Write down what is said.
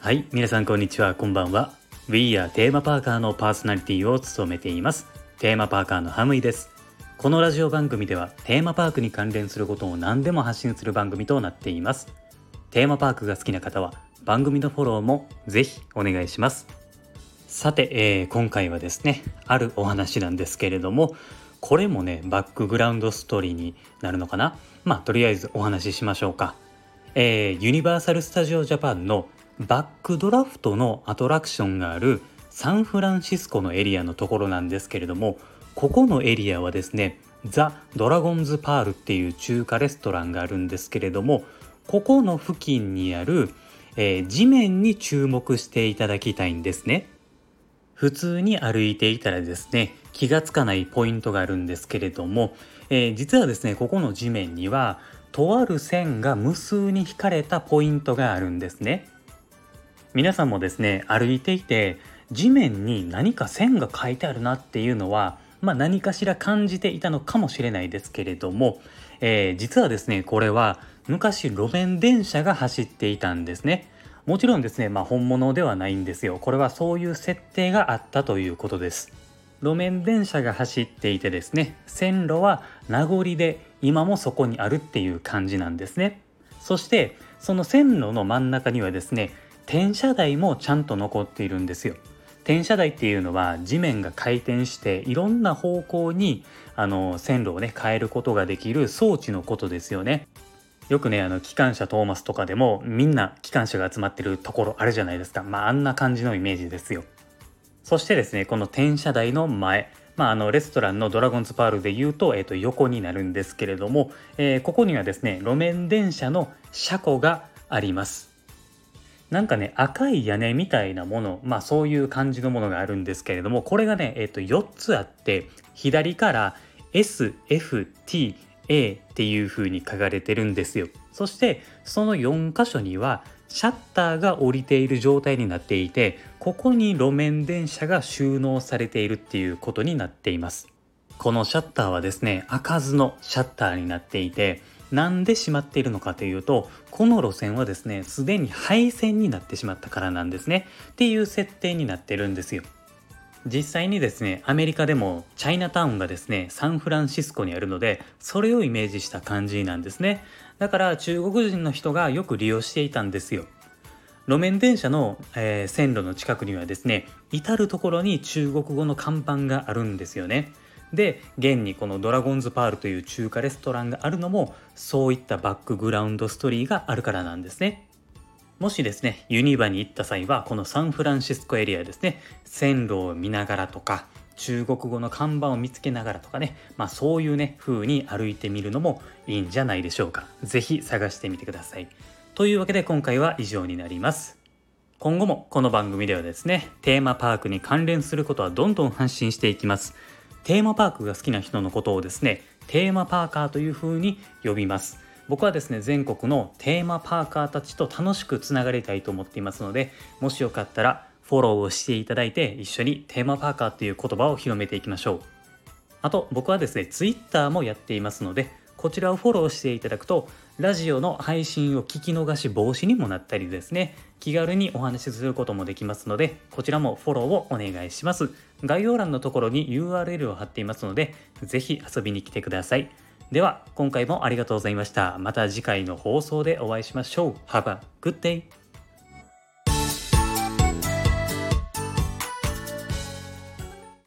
はい皆さんこんにちは。こんばんは。We are テーマパーカーのパーソナリティを務めています。テーマパーカーのハムイです。このラジオ番組ではテーマパークに関連することを何でも発信する番組となっています。テーマパークが好きな方は番組のフォローもぜひお願いします。さて、えー、今回はですねあるお話なんですけれどもこれもねバックグラウンドストーリーになるのかな？まあとりあえずお話ししましょうか。えー、ユニバーサル・スタジオ・ジャパンのバックドラフトのアトラクションがあるサンフランシスコのエリアのところなんですけれどもここのエリアはですねザ・ドラゴンズ・パールっていう中華レストランがあるんですけれどもここの付近にある、えー、地面に注目していただきたいんですね。普通に歩いていたらですね気がつかないポイントがあるんですけれども、えー、実はですねここの地面にはとある線が無数に引かれたポイントがあるんですね。皆さんもですね歩いていて地面に何か線が書いてあるなっていうのは、まあ、何かしら感じていたのかもしれないですけれども、えー、実はですねこれは昔路面電車が走っていたんですね。もちろんですね、まあ、本物ではないんですよこれはそういう設定があったということです路面電車が走っていてですね線路は名残で今もそこにあるっていう感じなんですねそしてその線路の真ん中にはですね転車台もちゃんと残っているんですよ。転車台っていうのは地面が回転していろんな方向にあの線路をね変えることができる装置のことですよね。よくねあの機関車トーマスとかでもみんな機関車が集まってるところあるじゃないですか。まああんな感じのイメージですよ。そしてですねこの転車台の前まあ、あのレストランのドラゴンズパールでいうと,、えー、と横になるんですけれども、えー、ここにはですね路面電車の車庫があります。なんかね赤い屋根みたいなものまあそういう感じのものがあるんですけれどもこれがね、えー、と4つあって左から SFT A っていう風に書かれてるんですよ。そしてその4箇所にはシャッターが降りている状態になっていてここに路面電車が収納されているっていうことになっています。このシャッターはですね開かずのシャッターになっていてなんで閉まっているのかというとこの路線はですねすでに廃線になってしまったからなんですね。っていう設定になってるんですよ。実際にですねアメリカでもチャイナタウンがですねサンフランシスコにあるのでそれをイメージした感じなんですね。だから中国人の人がよく利用していたんですよ。路面電車の、えー、線路の近くにはですね至る所に中国語の看板があるんですよね。で現にこのドラゴンズパールという中華レストランがあるのもそういったバックグラウンドストーリーがあるからなんですね。もしですねユニバに行った際はこのサンフランシスコエリアですね線路を見ながらとか中国語の看板を見つけながらとかねまあそういうね風に歩いてみるのもいいんじゃないでしょうか。是非探してみてください。というわけで今回は以上になります。今後もこの番組ではですねテーマパークに関連することはどんどん発信していきます。テーマパークが好きな人のことをですねテーマパーカーというふうに呼びます。僕はですね全国のテーマパーカーたちと楽しくつながりたいと思っていますのでもしよかったらフォローをしていただいて一緒にテーマパーカーっていう言葉を広めていきましょう。あと僕はですね Twitter もやっていますのでこちらをフォローしていただくとラジオの配信を聞き逃し防止にもなったりですね気軽にお話しすることもできますのでこちらもフォローをお願いします。概要欄のところに URL を貼っていますので是非遊びに来てください。では今回もありがとうございました。また次回の放送でお会いしましょう。Have a good day